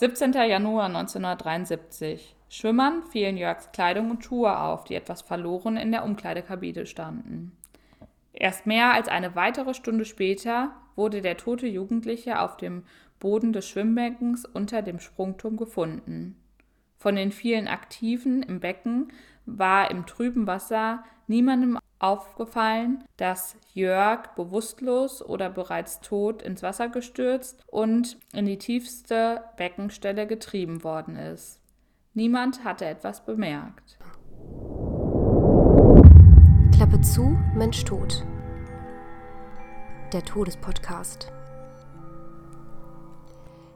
17. Januar 1973. Schwimmern fielen Jörgs Kleidung und Schuhe auf, die etwas verloren in der Umkleidekabine standen. Erst mehr als eine weitere Stunde später wurde der tote Jugendliche auf dem Boden des Schwimmbeckens unter dem Sprungturm gefunden. Von den vielen Aktiven im Becken war im trüben Wasser niemandem aufgefallen, dass Jörg bewusstlos oder bereits tot ins Wasser gestürzt und in die tiefste Beckenstelle getrieben worden ist. Niemand hatte etwas bemerkt. Klappe zu, Mensch tot. Der Todespodcast.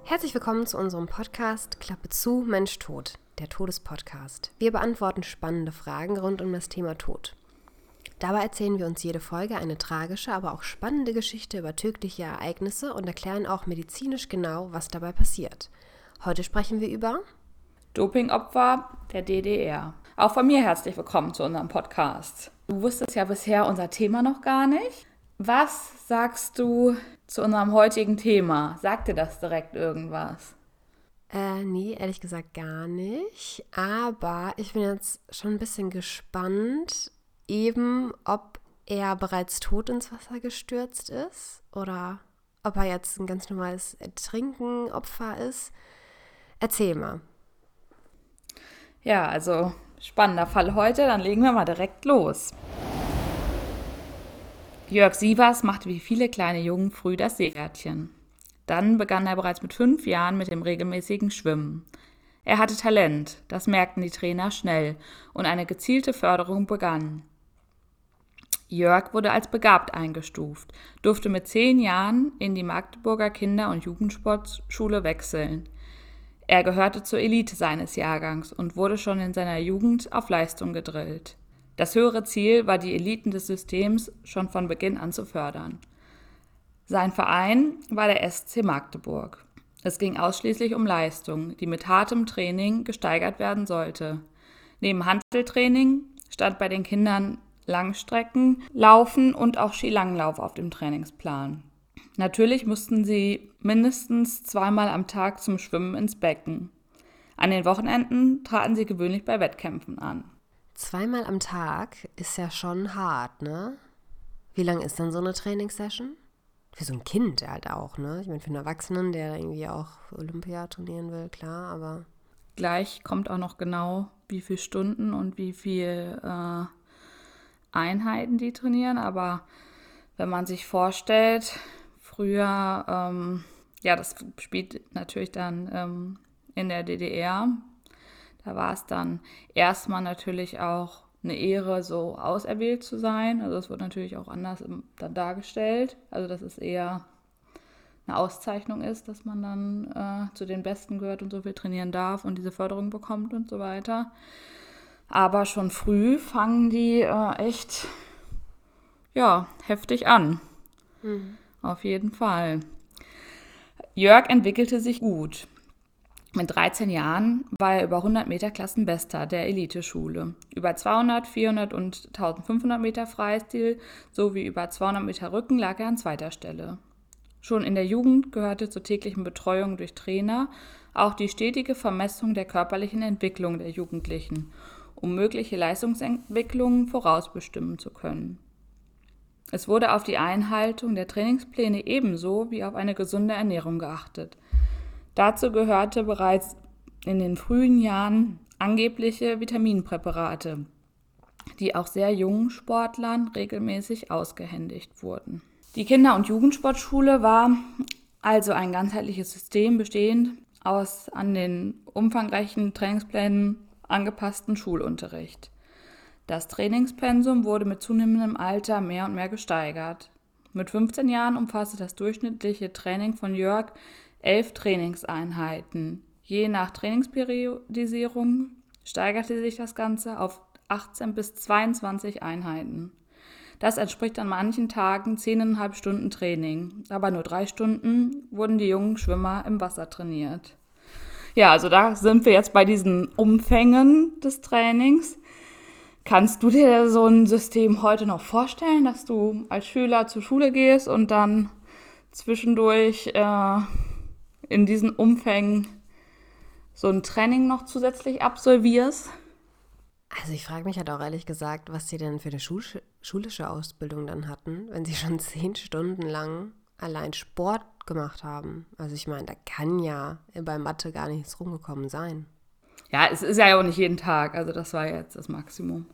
Herzlich willkommen zu unserem Podcast Klappe zu, Mensch tot. Der Todespodcast. Wir beantworten spannende Fragen rund um das Thema Tod. Dabei erzählen wir uns jede Folge eine tragische, aber auch spannende Geschichte über tödliche Ereignisse und erklären auch medizinisch genau, was dabei passiert. Heute sprechen wir über Dopingopfer der DDR. Auch von mir herzlich willkommen zu unserem Podcast. Du wusstest ja bisher unser Thema noch gar nicht. Was sagst du zu unserem heutigen Thema? Sagt dir das direkt irgendwas? Äh, nee, ehrlich gesagt gar nicht. Aber ich bin jetzt schon ein bisschen gespannt, eben, ob er bereits tot ins Wasser gestürzt ist oder ob er jetzt ein ganz normales Ertrinkenopfer ist. Erzähl mal. Ja, also spannender Fall heute, dann legen wir mal direkt los. Jörg Sievers machte wie viele kleine Jungen früh das Seepferdchen. Dann begann er bereits mit fünf Jahren mit dem regelmäßigen Schwimmen. Er hatte Talent, das merkten die Trainer schnell, und eine gezielte Förderung begann. Jörg wurde als begabt eingestuft, durfte mit zehn Jahren in die Magdeburger Kinder- und Jugendsportschule wechseln. Er gehörte zur Elite seines Jahrgangs und wurde schon in seiner Jugend auf Leistung gedrillt. Das höhere Ziel war, die Eliten des Systems schon von Beginn an zu fördern. Sein Verein war der SC Magdeburg. Es ging ausschließlich um Leistung, die mit hartem Training gesteigert werden sollte. Neben Handeltraining stand bei den Kindern Langstrecken laufen und auch Skilanglauf auf dem Trainingsplan. Natürlich mussten sie mindestens zweimal am Tag zum Schwimmen ins Becken. An den Wochenenden traten sie gewöhnlich bei Wettkämpfen an. Zweimal am Tag ist ja schon hart, ne? Wie lang ist dann so eine Trainingssession? Für so ein Kind halt auch, ne? Ich meine, für einen Erwachsenen, der irgendwie auch Olympia trainieren will, klar, aber. Gleich kommt auch noch genau, wie viele Stunden und wie viel äh, Einheiten, die trainieren, aber wenn man sich vorstellt, früher, ähm, ja, das spielt natürlich dann ähm, in der DDR, da war es dann erstmal natürlich auch eine Ehre, so auserwählt zu sein. Also es wird natürlich auch anders dann dargestellt. Also dass es eher eine Auszeichnung ist, dass man dann äh, zu den Besten gehört und so viel trainieren darf und diese Förderung bekommt und so weiter. Aber schon früh fangen die äh, echt, ja, heftig an. Mhm. Auf jeden Fall. Jörg entwickelte sich gut. Mit 13 Jahren war er über 100 Meter Klassenbester der Eliteschule. Über 200, 400 und 1500 Meter Freistil sowie über 200 Meter Rücken lag er an zweiter Stelle. Schon in der Jugend gehörte zur täglichen Betreuung durch Trainer auch die stetige Vermessung der körperlichen Entwicklung der Jugendlichen um mögliche Leistungsentwicklungen vorausbestimmen zu können. Es wurde auf die Einhaltung der Trainingspläne ebenso wie auf eine gesunde Ernährung geachtet. Dazu gehörte bereits in den frühen Jahren angebliche Vitaminpräparate, die auch sehr jungen Sportlern regelmäßig ausgehändigt wurden. Die Kinder- und Jugendsportschule war also ein ganzheitliches System bestehend aus an den umfangreichen Trainingsplänen angepassten Schulunterricht. Das Trainingspensum wurde mit zunehmendem Alter mehr und mehr gesteigert. Mit 15 Jahren umfasste das durchschnittliche Training von Jörg elf Trainingseinheiten. Je nach Trainingsperiodisierung steigerte sich das Ganze auf 18 bis 22 Einheiten. Das entspricht an manchen Tagen 10,5 Stunden Training, aber nur drei Stunden wurden die jungen Schwimmer im Wasser trainiert. Ja, also da sind wir jetzt bei diesen Umfängen des Trainings. Kannst du dir so ein System heute noch vorstellen, dass du als Schüler zur Schule gehst und dann zwischendurch äh, in diesen Umfängen so ein Training noch zusätzlich absolvierst? Also ich frage mich halt auch ehrlich gesagt, was sie denn für eine Schul schulische Ausbildung dann hatten, wenn sie schon zehn Stunden lang allein Sport gemacht haben. Also ich meine, da kann ja bei Mathe gar nichts rumgekommen sein. Ja, es ist ja auch nicht jeden Tag. Also das war jetzt das Maximum.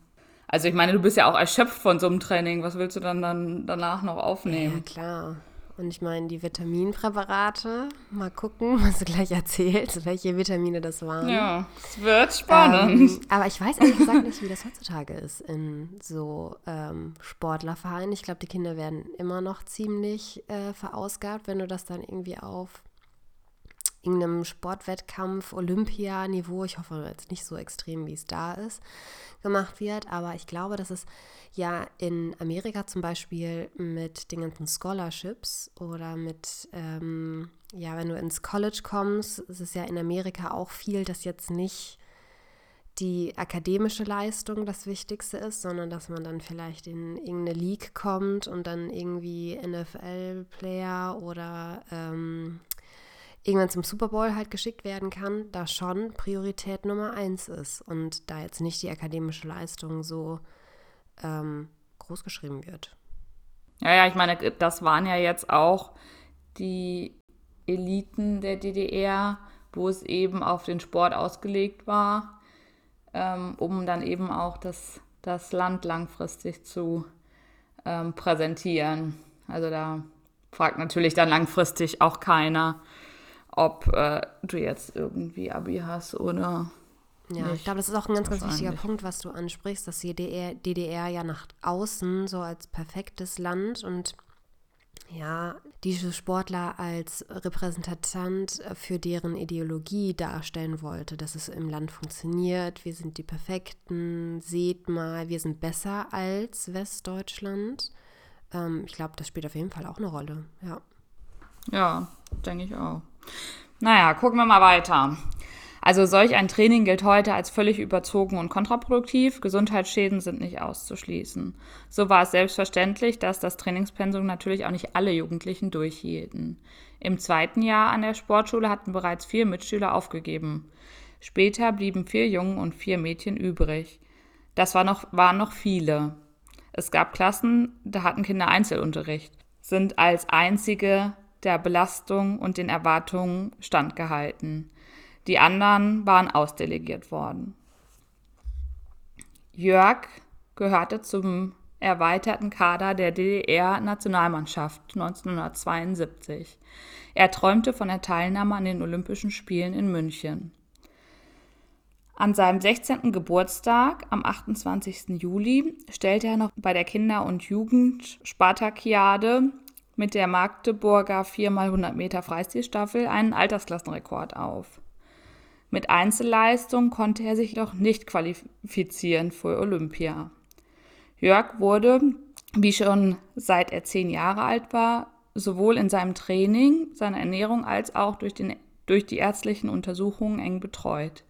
Also ich meine, du bist ja auch erschöpft von so einem Training. Was willst du dann, dann danach noch aufnehmen? Ja, klar. Und ich meine, die Vitaminpräparate, mal gucken, was du gleich erzählst, welche Vitamine das waren. Ja, es wird spannend. Ähm, aber ich weiß ehrlich gesagt nicht, wie das heutzutage ist in so ähm, Sportlervereinen. Ich glaube, die Kinder werden immer noch ziemlich äh, verausgabt, wenn du das dann irgendwie auf irgendeinem Sportwettkampf, Olympia-Niveau, ich hoffe jetzt nicht so extrem, wie es da ist, gemacht wird. Aber ich glaube, dass es ja in Amerika zum Beispiel mit den ganzen Scholarships oder mit, ähm, ja, wenn du ins College kommst, ist es ja in Amerika auch viel, dass jetzt nicht die akademische Leistung das Wichtigste ist, sondern dass man dann vielleicht in irgendeine League kommt und dann irgendwie NFL-Player oder ähm, irgendwann zum Super Bowl halt geschickt werden kann, da schon Priorität Nummer eins ist und da jetzt nicht die akademische Leistung so ähm, groß geschrieben wird. Ja, ja, ich meine, das waren ja jetzt auch die Eliten der DDR, wo es eben auf den Sport ausgelegt war, ähm, um dann eben auch das, das Land langfristig zu ähm, präsentieren. Also da fragt natürlich dann langfristig auch keiner, ob äh, du jetzt irgendwie Abi hast oder. Ja, nicht. ich glaube, das ist auch ein ganz, ganz wichtiger Punkt, was du ansprichst, dass die DDR, DDR ja nach außen so als perfektes Land und ja, diese Sportler als Repräsentant für deren Ideologie darstellen wollte, dass es im Land funktioniert, wir sind die Perfekten, seht mal, wir sind besser als Westdeutschland. Ähm, ich glaube, das spielt auf jeden Fall auch eine Rolle, ja. Ja, denke ich auch. Naja, gucken wir mal weiter. Also solch ein Training gilt heute als völlig überzogen und kontraproduktiv. Gesundheitsschäden sind nicht auszuschließen. So war es selbstverständlich, dass das Trainingspensum natürlich auch nicht alle Jugendlichen durchhielten. Im zweiten Jahr an der Sportschule hatten bereits vier Mitschüler aufgegeben. Später blieben vier Jungen und vier Mädchen übrig. Das war noch, waren noch viele. Es gab Klassen, da hatten Kinder Einzelunterricht, sind als einzige der Belastung und den Erwartungen standgehalten. Die anderen waren ausdelegiert worden. Jörg gehörte zum erweiterten Kader der DDR-Nationalmannschaft 1972. Er träumte von der Teilnahme an den Olympischen Spielen in München. An seinem 16. Geburtstag am 28. Juli stellte er noch bei der Kinder- und Jugend-Spartakiade mit der Magdeburger 4x100 Meter Freistilstaffel einen Altersklassenrekord auf. Mit Einzelleistung konnte er sich doch nicht qualifizieren für Olympia. Jörg wurde, wie schon seit er zehn Jahre alt war, sowohl in seinem Training, seiner Ernährung als auch durch, den, durch die ärztlichen Untersuchungen eng betreut.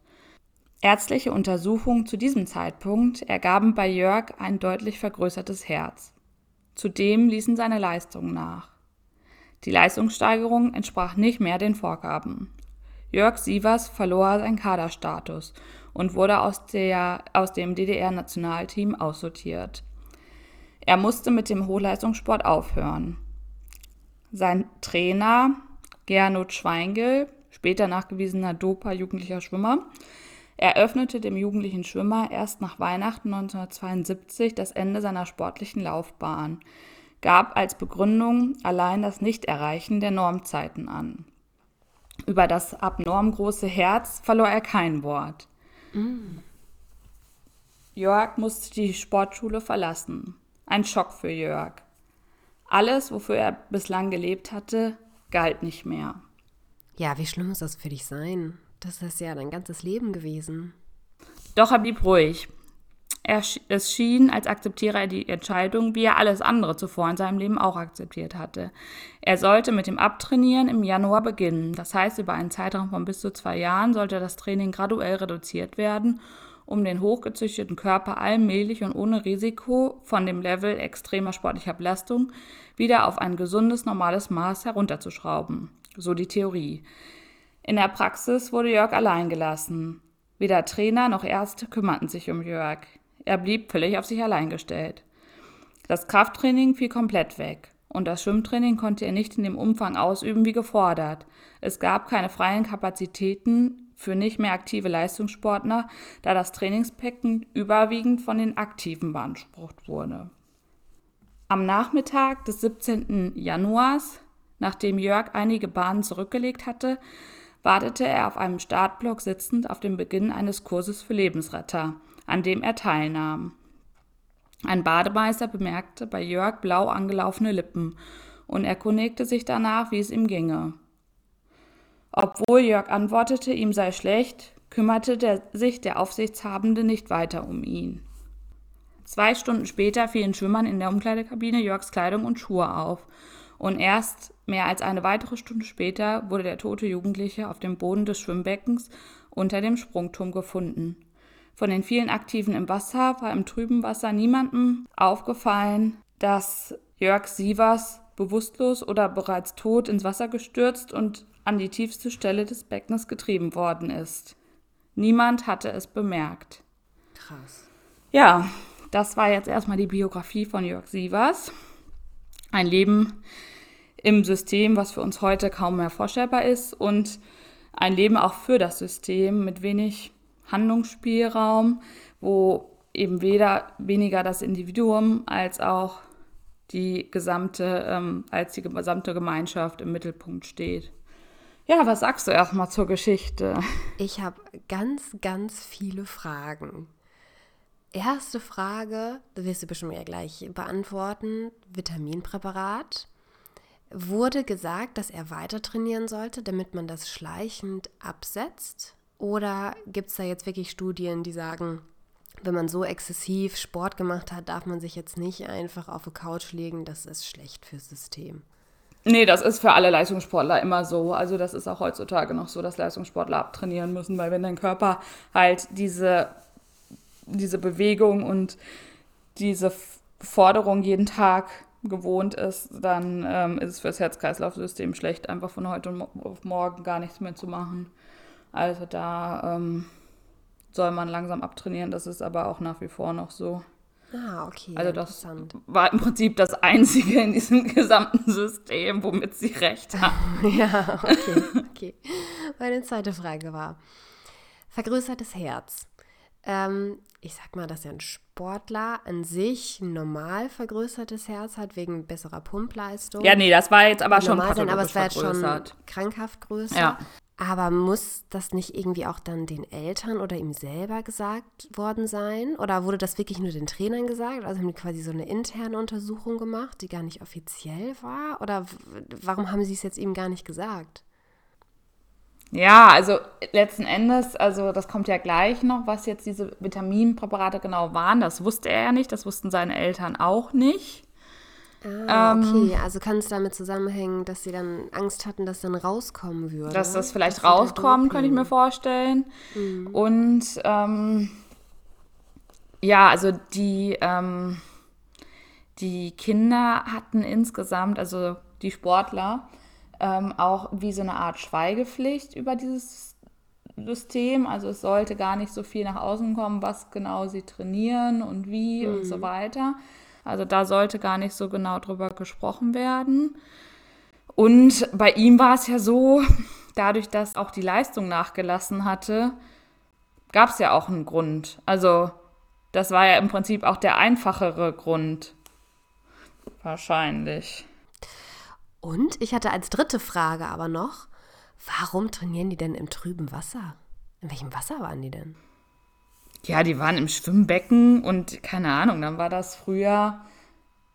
Ärztliche Untersuchungen zu diesem Zeitpunkt ergaben bei Jörg ein deutlich vergrößertes Herz. Zudem ließen seine Leistungen nach. Die Leistungssteigerung entsprach nicht mehr den Vorgaben. Jörg Sievers verlor seinen Kaderstatus und wurde aus, der, aus dem DDR-Nationalteam aussortiert. Er musste mit dem Hochleistungssport aufhören. Sein Trainer Gernot Schweingel, später nachgewiesener Doper jugendlicher Schwimmer, eröffnete dem jugendlichen Schwimmer erst nach Weihnachten 1972 das Ende seiner sportlichen Laufbahn, gab als Begründung allein das Nichterreichen der Normzeiten an. Über das abnorm große Herz verlor er kein Wort. Mm. Jörg musste die Sportschule verlassen. Ein Schock für Jörg. Alles, wofür er bislang gelebt hatte, galt nicht mehr. Ja, wie schlimm muss das für dich sein? Das ist ja dein ganzes Leben gewesen. Doch er blieb ruhig. Es schien, als akzeptiere er die Entscheidung, wie er alles andere zuvor in seinem Leben auch akzeptiert hatte. Er sollte mit dem Abtrainieren im Januar beginnen. Das heißt, über einen Zeitraum von bis zu zwei Jahren sollte das Training graduell reduziert werden, um den hochgezüchteten Körper allmählich und ohne Risiko von dem Level extremer sportlicher Belastung wieder auf ein gesundes, normales Maß herunterzuschrauben. So die Theorie. In der Praxis wurde Jörg allein gelassen. Weder Trainer noch Ärzte kümmerten sich um Jörg. Er blieb völlig auf sich allein gestellt. Das Krafttraining fiel komplett weg und das Schwimmtraining konnte er nicht in dem Umfang ausüben wie gefordert. Es gab keine freien Kapazitäten für nicht mehr aktive Leistungssportler, da das Trainingsbecken überwiegend von den Aktiven beansprucht wurde. Am Nachmittag des 17. Januars, nachdem Jörg einige Bahnen zurückgelegt hatte, wartete er auf einem Startblock sitzend auf dem Beginn eines Kurses für Lebensretter, an dem er teilnahm. Ein Bademeister bemerkte bei Jörg blau angelaufene Lippen und erkundigte sich danach, wie es ihm ginge. Obwohl Jörg antwortete, ihm sei schlecht, kümmerte der, sich der Aufsichtshabende nicht weiter um ihn. Zwei Stunden später fielen Schwimmern in der Umkleidekabine Jörgs Kleidung und Schuhe auf, und erst mehr als eine weitere Stunde später wurde der tote Jugendliche auf dem Boden des Schwimmbeckens unter dem Sprungturm gefunden. Von den vielen Aktiven im Wasser war im trüben Wasser niemandem aufgefallen, dass Jörg Sievers bewusstlos oder bereits tot ins Wasser gestürzt und an die tiefste Stelle des Beckens getrieben worden ist. Niemand hatte es bemerkt. Krass. Ja, das war jetzt erstmal die Biografie von Jörg Sievers. Ein Leben im System, was für uns heute kaum mehr vorstellbar ist und ein Leben auch für das System mit wenig Handlungsspielraum, wo eben weder weniger das Individuum als auch die gesamte, ähm, als die gesamte Gemeinschaft im Mittelpunkt steht. Ja, was sagst du erstmal zur Geschichte? Ich habe ganz, ganz viele Fragen. Erste Frage, das wirst du bestimmt ja gleich beantworten. Vitaminpräparat. Wurde gesagt, dass er weiter trainieren sollte, damit man das schleichend absetzt? Oder gibt es da jetzt wirklich Studien, die sagen, wenn man so exzessiv Sport gemacht hat, darf man sich jetzt nicht einfach auf die Couch legen, das ist schlecht fürs System? Nee, das ist für alle Leistungssportler immer so. Also das ist auch heutzutage noch so, dass Leistungssportler abtrainieren müssen, weil wenn dein Körper halt diese, diese Bewegung und diese Forderung jeden Tag gewohnt ist, dann ähm, ist es fürs Herz-Kreislauf-System schlecht, einfach von heute auf morgen gar nichts mehr zu machen. Also da ähm, soll man langsam abtrainieren. Das ist aber auch nach wie vor noch so. Ah, okay. Also das war im Prinzip das Einzige in diesem gesamten System, womit sie recht haben. ja, okay, okay. Meine zweite Frage war, vergrößertes Herz. Ähm, ich sag mal, dass ja ein Sportler an sich normal vergrößertes Herz hat, wegen besserer Pumpleistung. Ja, nee, das war jetzt aber schon normal sein, aber es war jetzt schon krankhaft größer. Ja. Aber muss das nicht irgendwie auch dann den Eltern oder ihm selber gesagt worden sein? Oder wurde das wirklich nur den Trainern gesagt? Also haben die quasi so eine interne Untersuchung gemacht, die gar nicht offiziell war? Oder warum haben sie es jetzt ihm gar nicht gesagt? Ja, also letzten Endes, also das kommt ja gleich noch, was jetzt diese Vitaminpräparate genau waren. Das wusste er ja nicht, das wussten seine Eltern auch nicht. Ah, ähm, okay, also kann es damit zusammenhängen, dass sie dann Angst hatten, dass dann rauskommen würde. Dass das vielleicht dass rauskommt, könnte ich mir vorstellen. Mhm. Und ähm, ja, also die, ähm, die Kinder hatten insgesamt, also die Sportler, ähm, auch wie so eine Art Schweigepflicht über dieses System. Also es sollte gar nicht so viel nach außen kommen, was genau sie trainieren und wie mhm. und so weiter. Also da sollte gar nicht so genau drüber gesprochen werden. Und bei ihm war es ja so, dadurch, dass auch die Leistung nachgelassen hatte, gab es ja auch einen Grund. Also das war ja im Prinzip auch der einfachere Grund. Wahrscheinlich. Und ich hatte als dritte Frage aber noch, warum trainieren die denn im trüben Wasser? In welchem Wasser waren die denn? Ja, die waren im Schwimmbecken und keine Ahnung, dann war das früher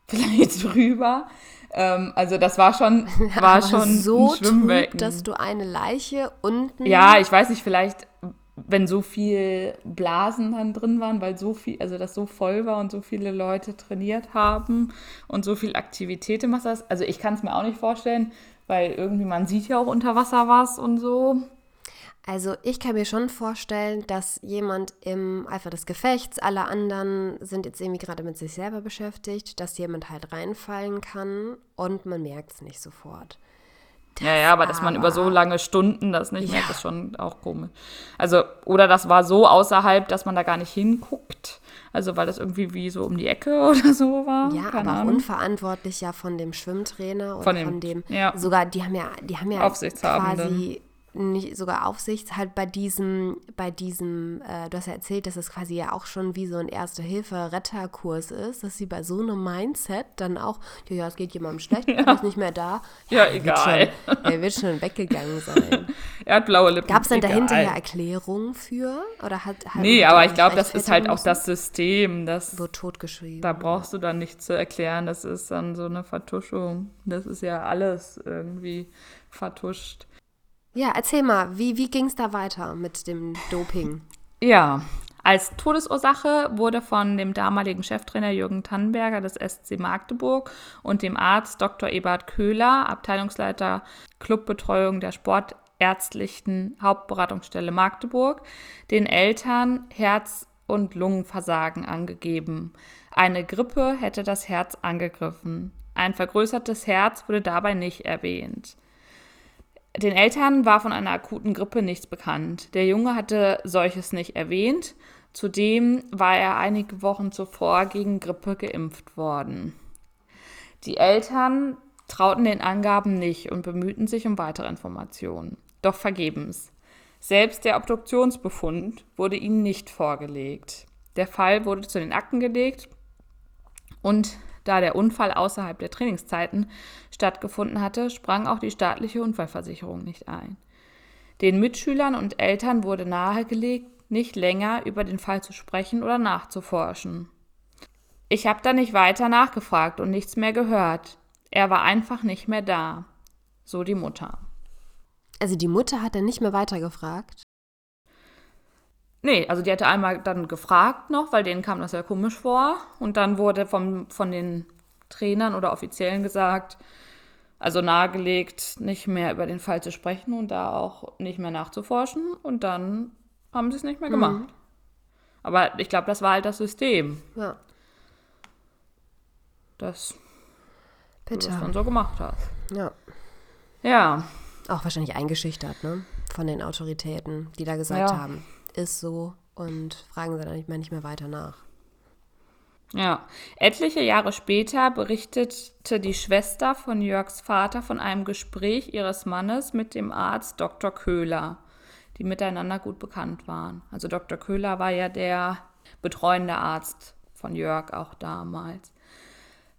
vielleicht drüber. Ähm, also das war schon, war schon so ein Schwimmbecken. Trüb, dass du eine Leiche unten. Ja, ich weiß nicht, vielleicht wenn so viel Blasen dann drin waren, weil so viel, also das so voll war und so viele Leute trainiert haben und so viel Aktivität im Wasser ist. Also ich kann es mir auch nicht vorstellen, weil irgendwie man sieht ja auch unter Wasser was und so. Also ich kann mir schon vorstellen, dass jemand im Eifer des Gefechts, alle anderen sind jetzt irgendwie gerade mit sich selber beschäftigt, dass jemand halt reinfallen kann und man merkt es nicht sofort. ja, ja, aber dass man über so lange Stunden das nicht ja. merkt, ist schon auch komisch. Also, oder das war so außerhalb, dass man da gar nicht hinguckt. Also, weil das irgendwie wie so um die Ecke oder so war. Ja, Keine aber Ahnung. unverantwortlich ja von dem Schwimmtrainer oder von dem, von dem ja. sogar, die haben ja, die haben ja quasi nicht sogar Aufsicht halt bei diesem, bei diesem, äh, du hast ja erzählt, dass es quasi ja auch schon wie so ein Erste-Hilfe-Retterkurs ist, dass sie bei so einem Mindset dann auch, ja, es geht jemandem schlecht, ja. ist nicht mehr da. Ja, ja egal. Wird schon, er wird schon weggegangen sein. er hat blaue Lippen. Gab es denn dahinter ja Erklärungen für? Oder hat, hat nee, aber ich glaube, das ist halt auch das System. Das wird totgeschrieben. Da brauchst du dann nichts zu erklären. Das ist dann so eine Vertuschung. Das ist ja alles irgendwie vertuscht. Ja, erzähl mal, wie, wie ging es da weiter mit dem Doping? Ja, als Todesursache wurde von dem damaligen Cheftrainer Jürgen Tannenberger des SC Magdeburg und dem Arzt Dr. Ebert Köhler, Abteilungsleiter Clubbetreuung der Sportärztlichen Hauptberatungsstelle Magdeburg, den Eltern Herz- und Lungenversagen angegeben. Eine Grippe hätte das Herz angegriffen. Ein vergrößertes Herz wurde dabei nicht erwähnt. Den Eltern war von einer akuten Grippe nichts bekannt. Der Junge hatte solches nicht erwähnt. Zudem war er einige Wochen zuvor gegen Grippe geimpft worden. Die Eltern trauten den Angaben nicht und bemühten sich um weitere Informationen. Doch vergebens. Selbst der Obduktionsbefund wurde ihnen nicht vorgelegt. Der Fall wurde zu den Akten gelegt und da der Unfall außerhalb der Trainingszeiten stattgefunden hatte, sprang auch die staatliche Unfallversicherung nicht ein. Den Mitschülern und Eltern wurde nahegelegt, nicht länger über den Fall zu sprechen oder nachzuforschen. Ich habe da nicht weiter nachgefragt und nichts mehr gehört. Er war einfach nicht mehr da. So die Mutter. Also die Mutter hat dann nicht mehr weiter gefragt? Nee, also die hatte einmal dann gefragt noch, weil denen kam das ja komisch vor. Und dann wurde vom, von den Trainern oder Offiziellen gesagt, also nahegelegt, nicht mehr über den Fall zu sprechen und da auch nicht mehr nachzuforschen. Und dann haben sie es nicht mehr gemacht. Mhm. Aber ich glaube, das war halt das System. Ja. Dass Bitte. du das dann so gemacht hast. Ja. Ja. Auch wahrscheinlich eingeschüchtert, ne? Von den Autoritäten, die da gesagt ja. haben ist so und fragen sie dann nicht mehr, nicht mehr weiter nach. Ja, etliche Jahre später berichtete die Schwester von Jörgs Vater von einem Gespräch ihres Mannes mit dem Arzt Dr. Köhler, die miteinander gut bekannt waren. Also Dr. Köhler war ja der betreuende Arzt von Jörg auch damals.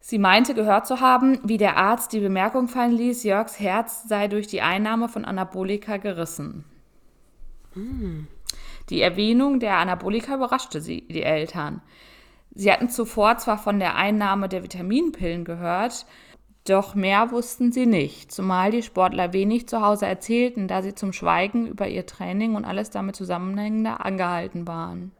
Sie meinte gehört zu haben, wie der Arzt die Bemerkung fallen ließ, Jörgs Herz sei durch die Einnahme von Anabolika gerissen. Mm. Die Erwähnung der Anabolika überraschte sie, die Eltern. Sie hatten zuvor zwar von der Einnahme der Vitaminpillen gehört, doch mehr wussten sie nicht, zumal die Sportler wenig zu Hause erzählten, da sie zum Schweigen über ihr Training und alles damit zusammenhängende angehalten waren.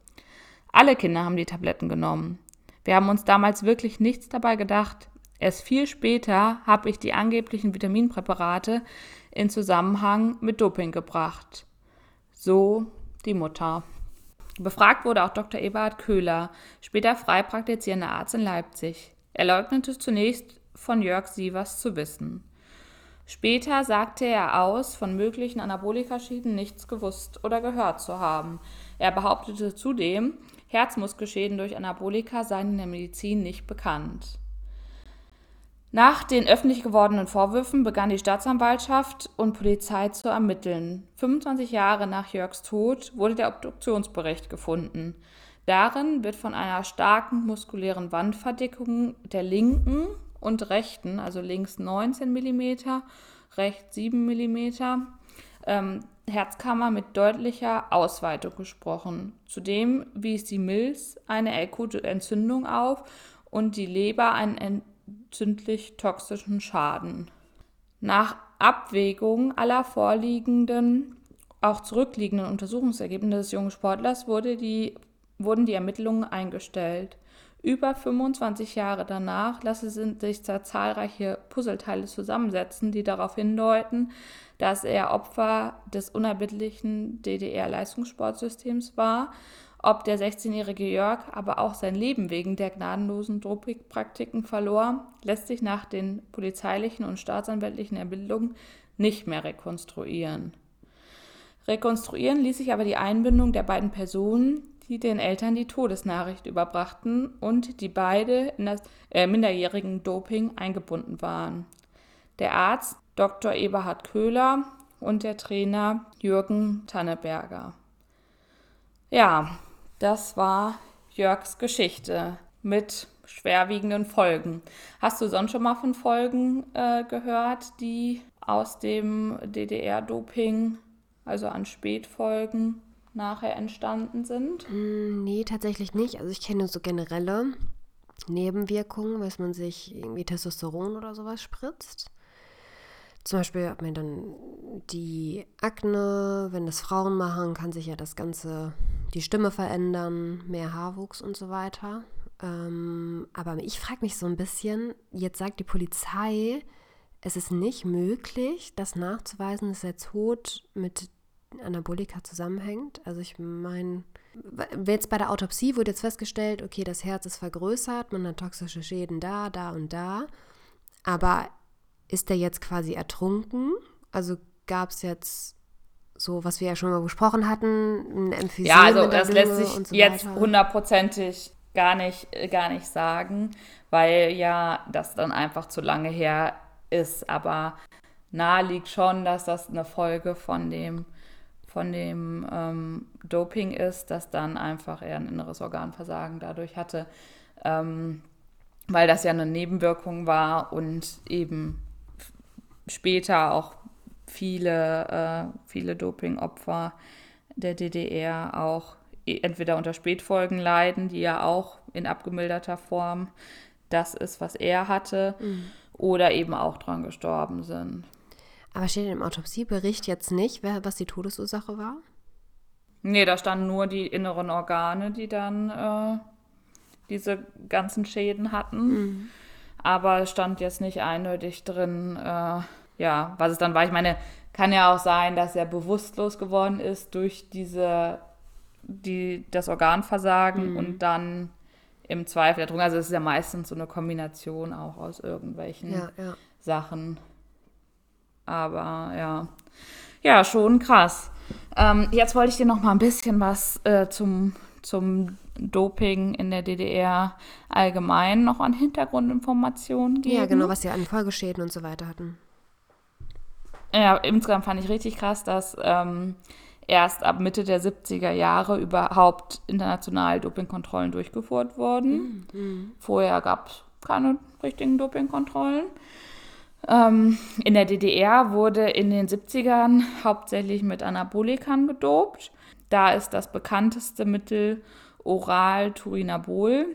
Alle Kinder haben die Tabletten genommen. Wir haben uns damals wirklich nichts dabei gedacht. Erst viel später habe ich die angeblichen Vitaminpräparate in Zusammenhang mit Doping gebracht. So die Mutter. Befragt wurde auch Dr. Eberhard Köhler, später frei praktizierender Arzt in Leipzig. Er leugnete zunächst von Jörg Sievers zu wissen. Später sagte er aus, von möglichen Anabolikaschäden nichts gewusst oder gehört zu haben. Er behauptete zudem, Herzmuskelschäden durch Anabolika seien in der Medizin nicht bekannt. Nach den öffentlich gewordenen Vorwürfen begann die Staatsanwaltschaft und Polizei zu ermitteln. 25 Jahre nach Jörgs Tod wurde der Obduktionsbericht gefunden. Darin wird von einer starken muskulären Wandverdickung der linken und rechten, also links 19 mm, rechts 7 mm, ähm, Herzkammer mit deutlicher Ausweitung gesprochen. Zudem wies die Milz eine akute Entzündung auf und die Leber einen entzündlich toxischen Schaden. Nach Abwägung aller vorliegenden, auch zurückliegenden Untersuchungsergebnisse des jungen Sportlers wurde die, wurden die Ermittlungen eingestellt. Über 25 Jahre danach lassen sich da zahlreiche Puzzleteile zusammensetzen, die darauf hindeuten, dass er Opfer des unerbittlichen DDR-Leistungssportsystems war ob der 16-jährige Jörg aber auch sein Leben wegen der gnadenlosen Dopingpraktiken verlor, lässt sich nach den polizeilichen und staatsanwältlichen Ermittlungen nicht mehr rekonstruieren. Rekonstruieren ließ sich aber die Einbindung der beiden Personen, die den Eltern die Todesnachricht überbrachten und die beide in das äh, minderjährigen Doping eingebunden waren. Der Arzt Dr. Eberhard Köhler und der Trainer Jürgen Tanneberger. Ja, das war Jörgs Geschichte mit schwerwiegenden Folgen. Hast du sonst schon mal von Folgen äh, gehört, die aus dem DDR-Doping, also an Spätfolgen, nachher entstanden sind? Mm, nee, tatsächlich nicht. Also ich kenne so generelle Nebenwirkungen, dass man sich irgendwie Testosteron oder sowas spritzt. Zum Beispiel hat man dann die Akne, wenn das Frauen machen, kann sich ja das Ganze, die Stimme verändern, mehr Haarwuchs und so weiter. Ähm, aber ich frage mich so ein bisschen, jetzt sagt die Polizei, es ist nicht möglich, das nachzuweisen, dass der Tod mit Anabolika zusammenhängt. Also ich meine, jetzt bei der Autopsie wurde jetzt festgestellt, okay, das Herz ist vergrößert, man hat toxische Schäden da, da und da. Aber ist der jetzt quasi ertrunken? Also gab es jetzt so, was wir ja schon mal besprochen hatten, ein Emphysem Ja, also das lässt sich so jetzt hundertprozentig gar nicht, gar nicht sagen, weil ja das dann einfach zu lange her ist. Aber nahe liegt schon, dass das eine Folge von dem von dem ähm, Doping ist, dass dann einfach er ein inneres Organversagen dadurch hatte, ähm, weil das ja eine Nebenwirkung war und eben später auch viele, äh, viele Dopingopfer der DDR auch e, entweder unter Spätfolgen leiden, die ja auch in abgemilderter Form das ist, was er hatte, mhm. oder eben auch dran gestorben sind. Aber steht im Autopsiebericht jetzt nicht, was die Todesursache war? Nee, da standen nur die inneren Organe, die dann äh, diese ganzen Schäden hatten. Mhm. Aber es stand jetzt nicht eindeutig drin, äh, ja, was es dann war. Ich meine, kann ja auch sein, dass er bewusstlos geworden ist durch diese, die, das Organversagen mhm. und dann im Zweifel ertrunken. Also es ist ja meistens so eine Kombination auch aus irgendwelchen ja, ja. Sachen. Aber ja, ja, schon krass. Ähm, jetzt wollte ich dir noch mal ein bisschen was äh, zum, zum Doping in der DDR allgemein noch an Hintergrundinformationen geben. Ja, genau, was sie an Folgeschäden und so weiter hatten. Ja, insgesamt fand ich richtig krass, dass ähm, erst ab Mitte der 70er Jahre überhaupt international Dopingkontrollen durchgeführt wurden. Mhm. Vorher gab es keine richtigen Dopingkontrollen. Ähm, in der DDR wurde in den 70ern hauptsächlich mit Anabolikern gedopt. Da ist das bekannteste Mittel Oral Turinabol.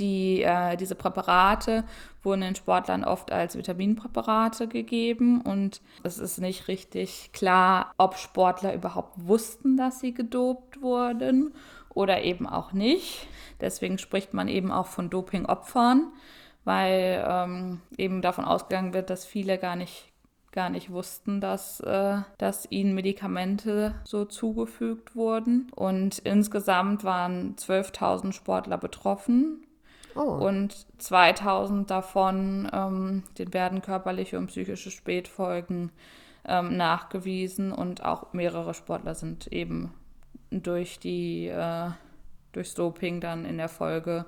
Die, äh, diese Präparate wurden den Sportlern oft als Vitaminpräparate gegeben und es ist nicht richtig klar, ob Sportler überhaupt wussten, dass sie gedopt wurden oder eben auch nicht. Deswegen spricht man eben auch von Dopingopfern weil ähm, eben davon ausgegangen wird, dass viele gar nicht gar nicht wussten, dass, äh, dass ihnen Medikamente so zugefügt wurden. Und insgesamt waren 12.000 Sportler betroffen. Oh. Und 2000 davon, ähm, denen werden körperliche und psychische Spätfolgen ähm, nachgewiesen. Und auch mehrere Sportler sind eben durch die äh, durchs Doping dann in der Folge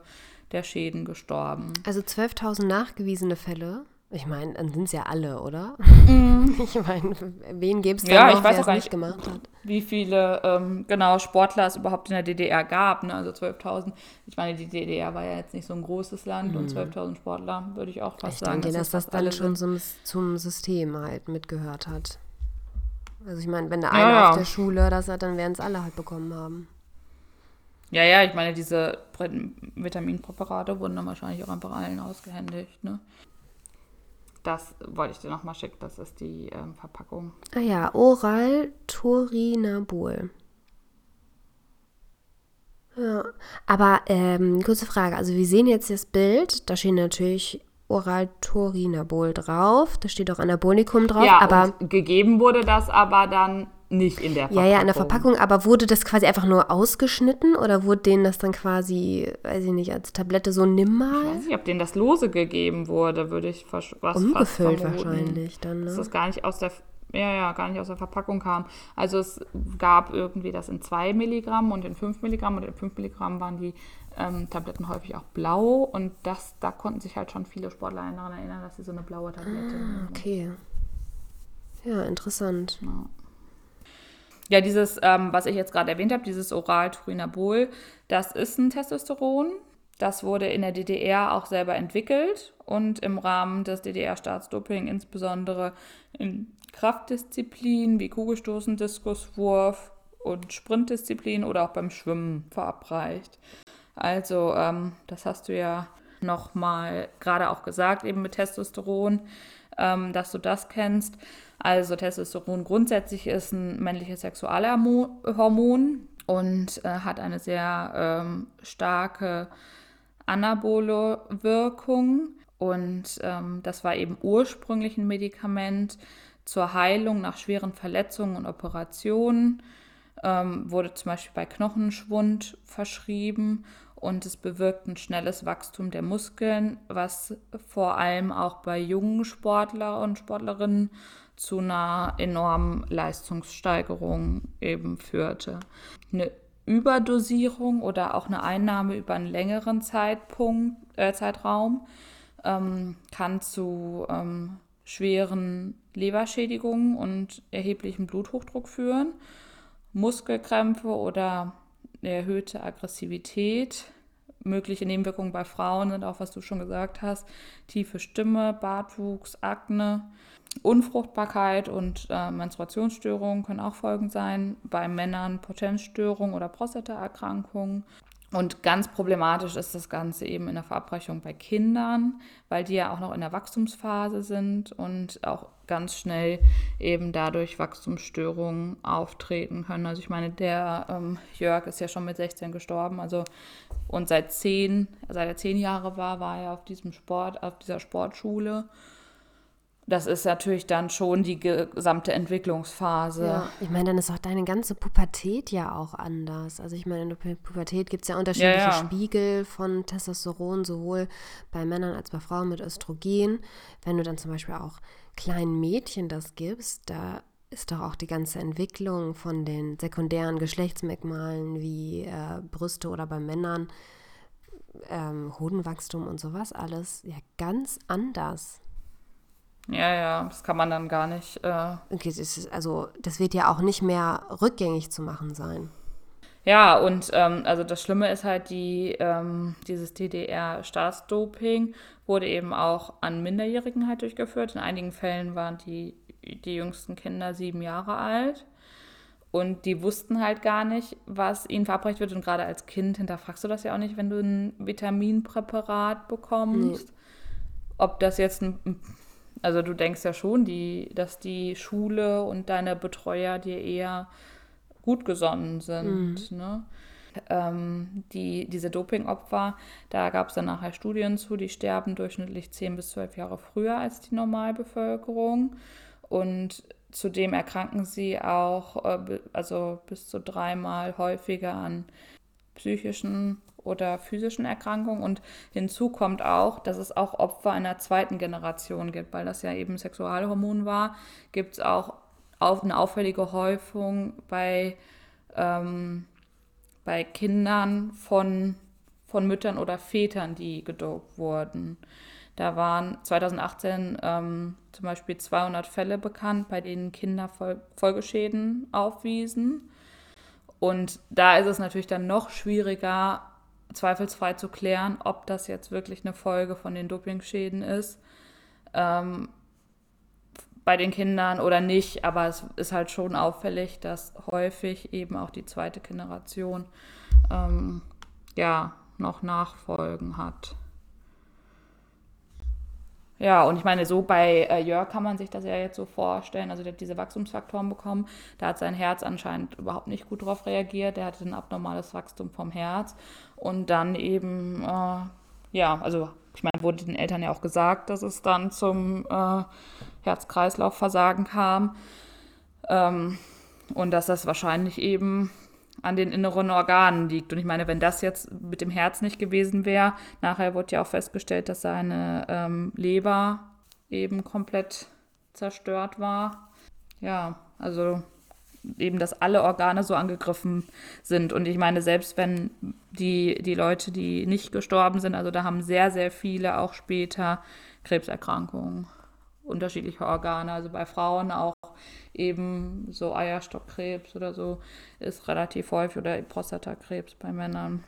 der Schäden gestorben. Also 12.000 nachgewiesene Fälle. Ich meine, dann sind es ja alle, oder? Mm. Ich meine, wen gäbe es da ja, noch, wer es nicht gemacht hat? Wie viele ähm, genau Sportler es überhaupt in der DDR gab. Ne? Also 12.000. Ich meine, die DDR war ja jetzt nicht so ein großes Land mm. und 12.000 mhm. Sportler würde ich auch fast ich sagen. Ich denke, dass das, das dann schon zum, zum, System halt mitgehört hat. Also ich meine, wenn der eine ja. auf der Schule das hat, dann werden es alle halt bekommen haben. Ja, ja, ich meine, diese Vitaminpräparate wurden dann wahrscheinlich auch einfach allen ausgehändigt, ne? Das wollte ich dir nochmal schicken, das ist die ähm, Verpackung. Ah ja, Oral Torinabol. Ja, aber ähm, kurze Frage, also wir sehen jetzt das Bild, da steht natürlich Oral Torinabol drauf, da steht auch Anabolikum drauf, ja, aber gegeben wurde das aber dann nicht in der Verpackung. Ja, ja, in der Verpackung, aber wurde das quasi einfach nur ausgeschnitten oder wurde denen das dann quasi, weiß ich nicht, als Tablette so nimm mal? Ich weiß nicht, ob denen das lose gegeben wurde, würde ich was Umgefüllt fast wahrscheinlich dann, ne? Dass das gar nicht aus der ja, ja, gar nicht aus der Verpackung kam. Also es gab irgendwie das in 2 Milligramm und in 5 Milligramm und in 5 Milligramm waren die ähm, Tabletten häufig auch blau und das, da konnten sich halt schon viele Sportler daran erinnern, dass sie so eine blaue Tablette ah, Okay. Ja, interessant. Ja. Ja, dieses, ähm, was ich jetzt gerade erwähnt habe, dieses Oral-Turinabol, das ist ein Testosteron. Das wurde in der DDR auch selber entwickelt und im Rahmen des DDR-Staatsdoping insbesondere in Kraftdisziplinen wie Kugelstoßen, Diskuswurf und Sprintdisziplinen oder auch beim Schwimmen verabreicht. Also, ähm, das hast du ja nochmal gerade auch gesagt, eben mit Testosteron, ähm, dass du das kennst. Also Testosteron grundsätzlich ist ein männliches Sexualhormon und äh, hat eine sehr ähm, starke anabole Wirkung. Und ähm, das war eben ursprünglich ein Medikament zur Heilung nach schweren Verletzungen und Operationen. Ähm, wurde zum Beispiel bei Knochenschwund verschrieben und es bewirkt ein schnelles Wachstum der Muskeln, was vor allem auch bei jungen Sportler und Sportlerinnen zu einer enormen Leistungssteigerung eben führte. Eine Überdosierung oder auch eine Einnahme über einen längeren Zeitpunkt, äh, Zeitraum ähm, kann zu ähm, schweren Leberschädigungen und erheblichem Bluthochdruck führen, Muskelkrämpfe oder erhöhte Aggressivität. Mögliche Nebenwirkungen bei Frauen sind auch, was du schon gesagt hast, tiefe Stimme, Bartwuchs, Akne, Unfruchtbarkeit und äh, Menstruationsstörungen können auch Folgen sein. Bei Männern Potenzstörungen oder Prostataerkrankungen. Und ganz problematisch ist das Ganze eben in der Verabreichung bei Kindern, weil die ja auch noch in der Wachstumsphase sind und auch ganz schnell eben dadurch Wachstumsstörungen auftreten können. Also ich meine, der ähm, Jörg ist ja schon mit 16 gestorben, also und seit zehn, seit er zehn Jahre war, war er auf diesem Sport, auf dieser Sportschule das ist natürlich dann schon die gesamte Entwicklungsphase. Ja, ich meine, dann ist auch deine ganze Pubertät ja auch anders. Also ich meine, in der Pubertät gibt es ja unterschiedliche ja, ja. Spiegel von Testosteron, sowohl bei Männern als bei Frauen mit Östrogen. Wenn du dann zum Beispiel auch kleinen Mädchen das gibst, da ist doch auch die ganze Entwicklung von den sekundären Geschlechtsmerkmalen wie äh, Brüste oder bei Männern, ähm, Hodenwachstum und sowas alles ja ganz anders. Ja, ja, das kann man dann gar nicht. Äh okay, das ist, also das wird ja auch nicht mehr rückgängig zu machen sein. Ja, und ähm, also das Schlimme ist halt, die, ähm, dieses DDR-Staatsdoping wurde eben auch an Minderjährigen halt durchgeführt. In einigen Fällen waren die, die jüngsten Kinder sieben Jahre alt. Und die wussten halt gar nicht, was ihnen verabreicht wird. Und gerade als Kind hinterfragst du das ja auch nicht, wenn du ein Vitaminpräparat bekommst. Nee. Ob das jetzt ein also du denkst ja schon, die, dass die Schule und deine Betreuer dir eher gut gesonnen sind. Mhm. Ne? Ähm, die, diese Dopingopfer, da gab es dann nachher Studien zu, die sterben durchschnittlich 10 bis 12 Jahre früher als die Normalbevölkerung. Und zudem erkranken sie auch äh, also bis zu dreimal häufiger an psychischen oder physischen Erkrankungen. Und hinzu kommt auch, dass es auch Opfer einer zweiten Generation gibt, weil das ja eben Sexualhormon war, gibt es auch auf, eine auffällige Häufung bei, ähm, bei Kindern von, von Müttern oder Vätern, die gedopt wurden. Da waren 2018 ähm, zum Beispiel 200 Fälle bekannt, bei denen Kinder Folgeschäden aufwiesen. Und da ist es natürlich dann noch schwieriger, zweifelsfrei zu klären, ob das jetzt wirklich eine Folge von den Dopingschäden ist. Ähm, bei den Kindern oder nicht, aber es ist halt schon auffällig, dass häufig eben auch die zweite Generation ähm, ja noch Nachfolgen hat. Ja, und ich meine, so bei äh, Jörg kann man sich das ja jetzt so vorstellen. Also der hat diese Wachstumsfaktoren bekommen. Da hat sein Herz anscheinend überhaupt nicht gut darauf reagiert. Der hatte ein abnormales Wachstum vom Herz. Und dann eben, äh, ja, also ich meine, wurde den Eltern ja auch gesagt, dass es dann zum äh, Herz-Kreislauf-Versagen kam. Ähm, und dass das wahrscheinlich eben an den inneren Organen liegt. Und ich meine, wenn das jetzt mit dem Herz nicht gewesen wäre, nachher wurde ja auch festgestellt, dass seine ähm, Leber eben komplett zerstört war. ja, also eben, dass alle Organe so angegriffen sind. Und ich meine, selbst wenn die, die Leute, die nicht gestorben sind, also da haben sehr, sehr viele auch später Krebserkrankungen unterschiedliche Organe. Also bei Frauen auch eben so Eierstockkrebs oder so ist relativ häufig oder Prostatakrebs bei Männern.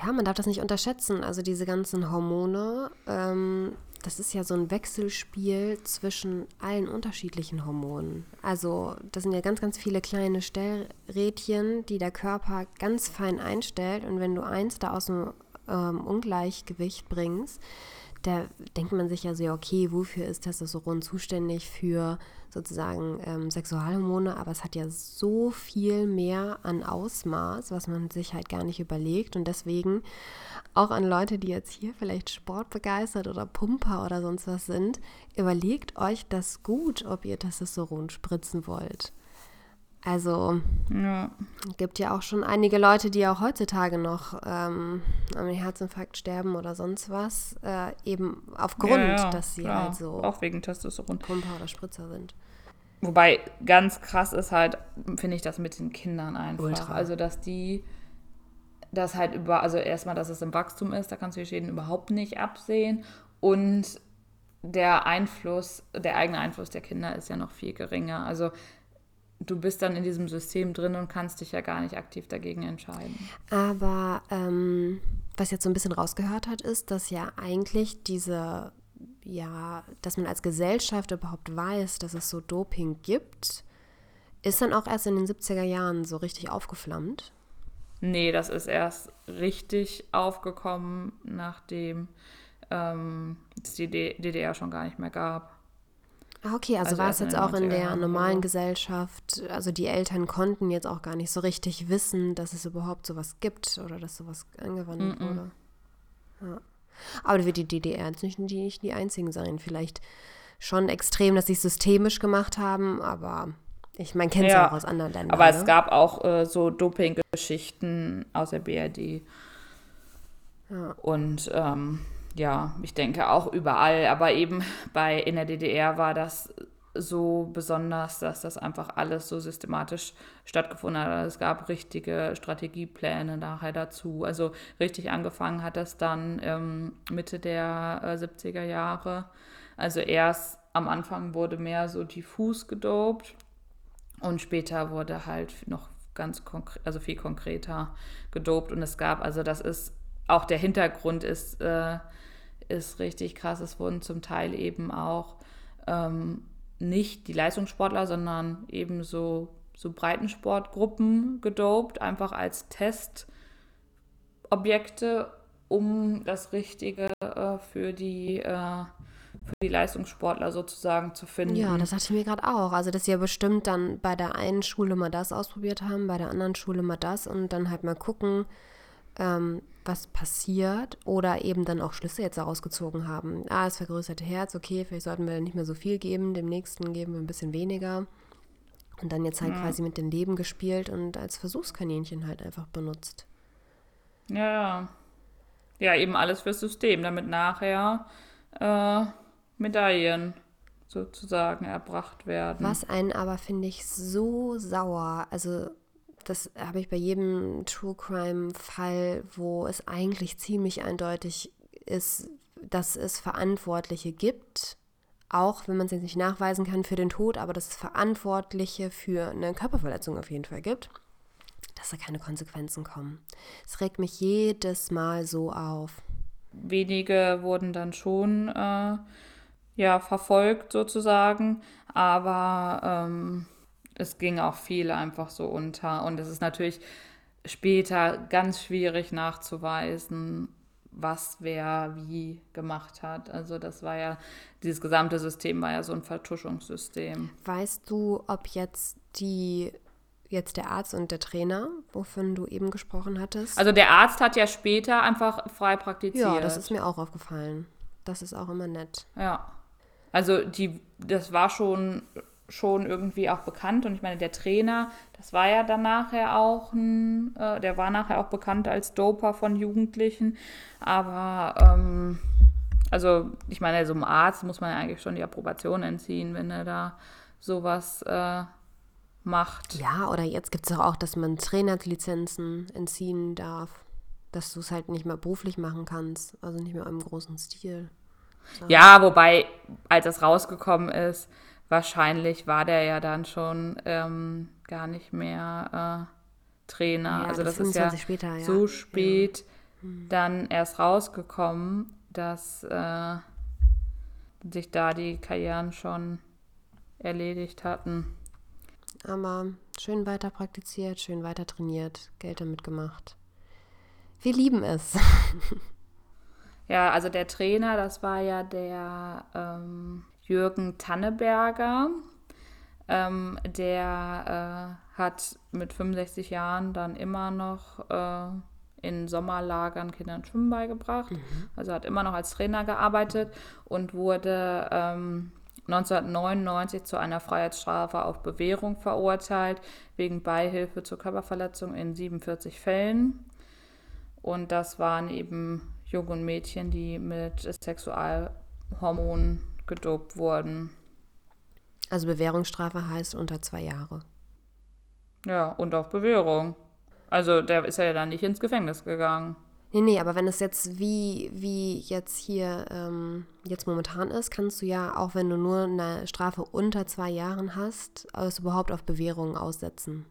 Ja, man darf das nicht unterschätzen. Also diese ganzen Hormone, ähm, das ist ja so ein Wechselspiel zwischen allen unterschiedlichen Hormonen. Also das sind ja ganz, ganz viele kleine Stellrädchen, die der Körper ganz fein einstellt. Und wenn du eins da aus dem ähm, Ungleichgewicht bringst, da denkt man sich ja so, okay, wofür ist Testosteron zuständig für sozusagen ähm, Sexualhormone, aber es hat ja so viel mehr an Ausmaß, was man sich halt gar nicht überlegt und deswegen auch an Leute, die jetzt hier vielleicht sportbegeistert oder Pumper oder sonst was sind, überlegt euch das gut, ob ihr Testosteron spritzen wollt. Also ja. gibt ja auch schon einige Leute, die auch heutzutage noch ähm, an Herzinfarkt sterben oder sonst was, äh, eben aufgrund, ja, ja, dass sie klar. halt so auch wegen Testosteron Pumper oder Spritzer sind. Wobei ganz krass ist halt, finde ich das mit den Kindern einfach. Ultra. Also dass die das halt über, also erstmal, dass es im Wachstum ist, da kannst du die Schäden überhaupt nicht absehen und der Einfluss, der eigene Einfluss der Kinder ist ja noch viel geringer. Also du bist dann in diesem System drin und kannst dich ja gar nicht aktiv dagegen entscheiden. Aber ähm, was jetzt so ein bisschen rausgehört hat, ist, dass ja eigentlich diese, ja, dass man als Gesellschaft überhaupt weiß, dass es so Doping gibt, ist dann auch erst in den 70er Jahren so richtig aufgeflammt. Nee, das ist erst richtig aufgekommen, nachdem ähm, es die DDR schon gar nicht mehr gab. Ah, okay, also, also war es jetzt auch in der normalen Gesellschaft, also die Eltern konnten jetzt auch gar nicht so richtig wissen, dass es überhaupt sowas gibt oder dass sowas angewandt mm -mm. wurde. Ja. Aber wird die DDR jetzt nicht die, nicht die einzigen sein. Vielleicht schon extrem, dass sie es systemisch gemacht haben, aber ich meine, kennt es ja, auch aus anderen Ländern. Aber ne? es gab auch äh, so Doping-Geschichten aus der BRD. Ja. Und ähm, ja, ich denke auch überall, aber eben bei in der DDR war das so besonders, dass das einfach alles so systematisch stattgefunden hat. Es gab richtige Strategiepläne nachher dazu. Also richtig angefangen hat das dann ähm, Mitte der äh, 70er Jahre. Also erst am Anfang wurde mehr so diffus gedopt und später wurde halt noch ganz konkret, also viel konkreter gedopt. Und es gab, also das ist, auch der Hintergrund ist, äh, ist richtig krass. Es wurden zum Teil eben auch ähm, nicht die Leistungssportler, sondern eben so, so Breitensportgruppen gedopt, einfach als Testobjekte, um das Richtige äh, für die äh, für die Leistungssportler sozusagen zu finden. Ja, das dachte ich mir gerade auch. Also, dass sie ja bestimmt dann bei der einen Schule mal das ausprobiert haben, bei der anderen Schule mal das und dann halt mal gucken, ähm, was passiert oder eben dann auch Schlüsse jetzt daraus gezogen haben. Ah, das vergrößerte Herz, okay, vielleicht sollten wir nicht mehr so viel geben, dem nächsten geben wir ein bisschen weniger. Und dann jetzt halt ja. quasi mit dem Leben gespielt und als Versuchskaninchen halt einfach benutzt. Ja, ja. Ja, eben alles fürs System, damit nachher äh, Medaillen sozusagen erbracht werden. Was einen aber, finde ich, so sauer, also das habe ich bei jedem True Crime-Fall, wo es eigentlich ziemlich eindeutig ist, dass es Verantwortliche gibt, auch wenn man es nicht nachweisen kann für den Tod, aber dass es Verantwortliche für eine Körperverletzung auf jeden Fall gibt, dass da keine Konsequenzen kommen. Es regt mich jedes Mal so auf. Wenige wurden dann schon äh, ja, verfolgt sozusagen, aber ähm es ging auch viel einfach so unter. Und es ist natürlich später ganz schwierig nachzuweisen, was wer wie gemacht hat. Also das war ja, dieses gesamte System war ja so ein Vertuschungssystem. Weißt du, ob jetzt die jetzt der Arzt und der Trainer, wovon du eben gesprochen hattest? Also der Arzt hat ja später einfach frei praktiziert. Ja, das ist mir auch aufgefallen. Das ist auch immer nett. Ja. Also die, das war schon schon irgendwie auch bekannt. Und ich meine, der Trainer, das war ja dann nachher auch ein, äh, der war nachher auch bekannt als Doper von Jugendlichen. Aber ähm, also ich meine, so einem Arzt muss man ja eigentlich schon die Approbation entziehen, wenn er da sowas äh, macht. Ja, oder jetzt gibt es auch, dass man Trainerlizenzen entziehen darf. Dass du es halt nicht mehr beruflich machen kannst, also nicht mehr im großen Stil. So. Ja, wobei, als es rausgekommen ist, wahrscheinlich war der ja dann schon ähm, gar nicht mehr äh, Trainer. Ja, also das, das ist ja, später, ja, so spät ja. Hm. dann erst rausgekommen, dass äh, sich da die Karrieren schon erledigt hatten. Aber schön weiter praktiziert, schön weiter trainiert, Geld damit gemacht. Wir lieben es. ja, also der Trainer, das war ja der ähm, Jürgen Tanneberger. Ähm, der äh, hat mit 65 Jahren dann immer noch äh, in Sommerlagern Kindern Schwimmen beigebracht. Mhm. Also hat immer noch als Trainer gearbeitet und wurde ähm, 1999 zu einer Freiheitsstrafe auf Bewährung verurteilt, wegen Beihilfe zur Körperverletzung in 47 Fällen. Und das waren eben Junge und Mädchen, die mit Sexualhormonen gedopt wurden. Also Bewährungsstrafe heißt unter zwei Jahre. Ja, und auf Bewährung. Also der ist ja dann nicht ins Gefängnis gegangen. Nee, nee, aber wenn es jetzt wie, wie jetzt hier ähm, jetzt momentan ist, kannst du ja, auch wenn du nur eine Strafe unter zwei Jahren hast, es überhaupt auf Bewährung aussetzen.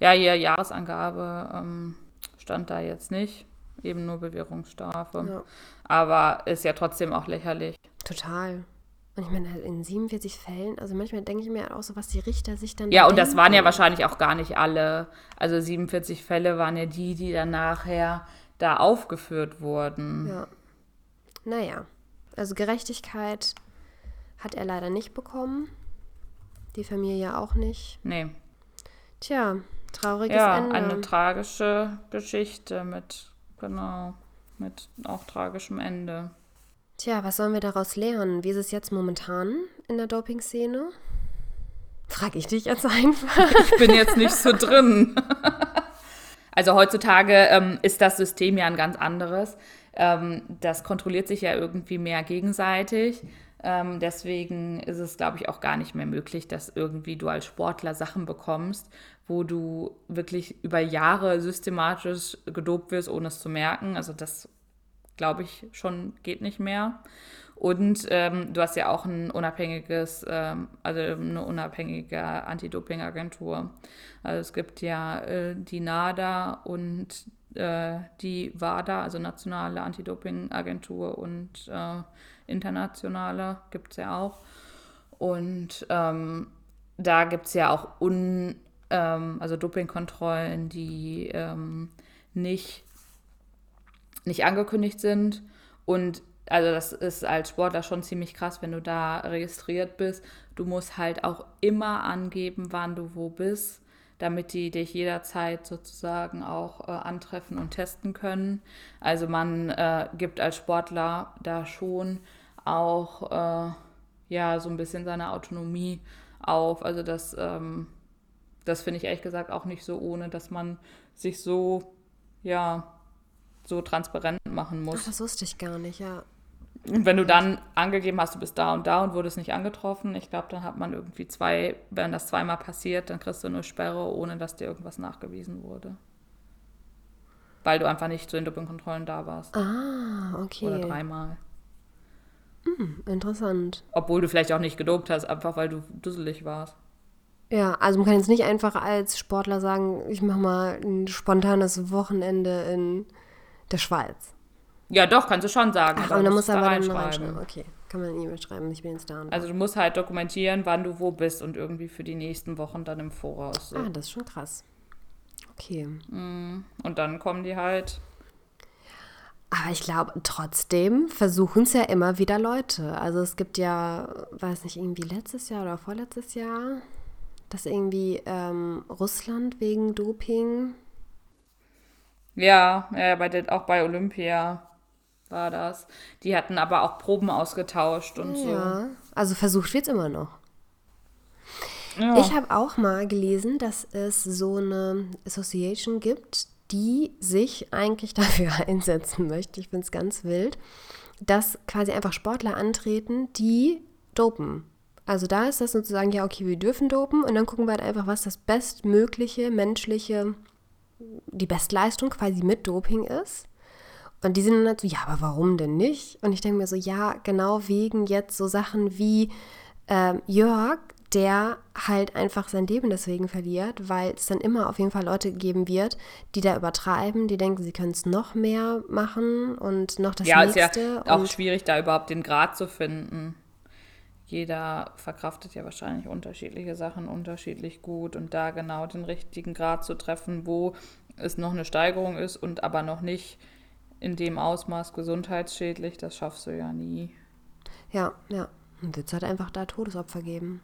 Ja, hier Jahresangabe ähm, stand da jetzt nicht. Eben nur Bewährungsstrafe. Ja. Aber ist ja trotzdem auch lächerlich. Total. Und ich meine, in 47 Fällen, also manchmal denke ich mir auch so, was die Richter sich dann. Ja, und denken. das waren ja wahrscheinlich auch gar nicht alle. Also 47 Fälle waren ja die, die dann nachher da aufgeführt wurden. Ja. Naja, also Gerechtigkeit hat er leider nicht bekommen. Die Familie auch nicht. Nee. Tja, trauriges ja, Ende. Eine tragische Geschichte mit, genau, mit auch tragischem Ende. Tja, was sollen wir daraus lernen? Wie ist es jetzt momentan in der Doping-Szene? Frag ich dich jetzt einfach. Ich bin jetzt nicht so drin. Also heutzutage ähm, ist das System ja ein ganz anderes. Ähm, das kontrolliert sich ja irgendwie mehr gegenseitig. Ähm, deswegen ist es, glaube ich, auch gar nicht mehr möglich, dass irgendwie du als Sportler Sachen bekommst, wo du wirklich über Jahre systematisch gedopt wirst, ohne es zu merken. Also das glaube ich, schon geht nicht mehr. Und ähm, du hast ja auch ein unabhängiges, ähm, also eine unabhängige Anti-Doping-Agentur. Also es gibt ja äh, die NADA und äh, die WADA, also nationale Anti-Doping-Agentur und äh, internationale gibt es ja auch. Und ähm, da gibt es ja auch un, ähm, also Dopingkontrollen, die ähm, nicht nicht angekündigt sind. Und also das ist als Sportler schon ziemlich krass, wenn du da registriert bist. Du musst halt auch immer angeben, wann du wo bist, damit die dich jederzeit sozusagen auch äh, antreffen und testen können. Also man äh, gibt als Sportler da schon auch äh, ja so ein bisschen seine Autonomie auf. Also das, ähm, das finde ich ehrlich gesagt auch nicht so ohne, dass man sich so ja so transparent machen muss. Ach, das wusste ich gar nicht, ja. Und wenn du dann angegeben hast, du bist da und da und wurdest nicht angetroffen, ich glaube, dann hat man irgendwie zwei, wenn das zweimal passiert, dann kriegst du eine Sperre, ohne dass dir irgendwas nachgewiesen wurde. Weil du einfach nicht zu den Dopingkontrollen da warst. Ah, okay. Oder dreimal. Hm, interessant. Obwohl du vielleicht auch nicht gedopt hast, einfach weil du dusselig warst. Ja, also man kann jetzt nicht einfach als Sportler sagen, ich mache mal ein spontanes Wochenende in der Schweiz. Ja, doch, kannst du schon sagen. Ach, aber dann muss er aber dann reinschreiben. Okay, kann man E-Mail schreiben, ich bin jetzt da. Also du musst halt dokumentieren, wann du wo bist und irgendwie für die nächsten Wochen dann im Voraus. So. Ah, das ist schon krass. Okay. Mm, und dann kommen die halt. Aber ich glaube, trotzdem versuchen es ja immer wieder Leute. Also es gibt ja, weiß nicht, irgendwie letztes Jahr oder vorletztes Jahr, dass irgendwie ähm, Russland wegen Doping ja, ja bei der, auch bei Olympia war das. Die hatten aber auch Proben ausgetauscht und ja, so. Ja, also versucht wird es immer noch. Ja. Ich habe auch mal gelesen, dass es so eine Association gibt, die sich eigentlich dafür einsetzen möchte. Ich finde es ganz wild, dass quasi einfach Sportler antreten, die dopen. Also da ist das sozusagen, ja, okay, wir dürfen dopen und dann gucken wir halt einfach, was das bestmögliche menschliche, die Bestleistung quasi mit Doping ist. Und die sind dann halt so, ja, aber warum denn nicht? Und ich denke mir so, ja, genau wegen jetzt so Sachen wie ähm, Jörg, der halt einfach sein Leben deswegen verliert, weil es dann immer auf jeden Fall Leute geben wird, die da übertreiben, die denken, sie können es noch mehr machen und noch das ja, nächste. Ja, ist ja auch schwierig, da überhaupt den Grad zu finden. Jeder verkraftet ja wahrscheinlich unterschiedliche Sachen unterschiedlich gut und da genau den richtigen Grad zu treffen, wo es noch eine Steigerung ist und aber noch nicht in dem Ausmaß gesundheitsschädlich, das schaffst du ja nie. Ja, ja. Dann wird es halt einfach da Todesopfer geben.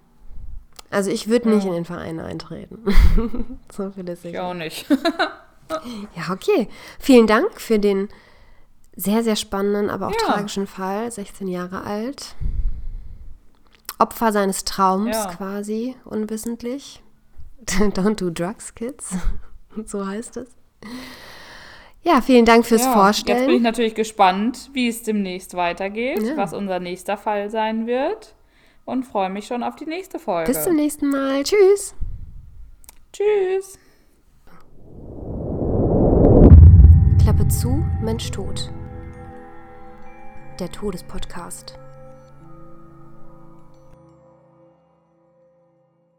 Also ich würde nicht ja. in den Verein eintreten. so viel ist ich auch nicht. ja, okay. Vielen Dank für den sehr, sehr spannenden, aber auch ja. tragischen Fall. 16 Jahre alt. Opfer seines Traums ja. quasi, unwissentlich. Don't do drugs, kids. so heißt es. Ja, vielen Dank fürs ja, Vorstellen. Jetzt bin ich natürlich gespannt, wie es demnächst weitergeht, ja. was unser nächster Fall sein wird und freue mich schon auf die nächste Folge. Bis zum nächsten Mal. Tschüss. Tschüss. Klappe zu, Mensch tot. Der Todespodcast.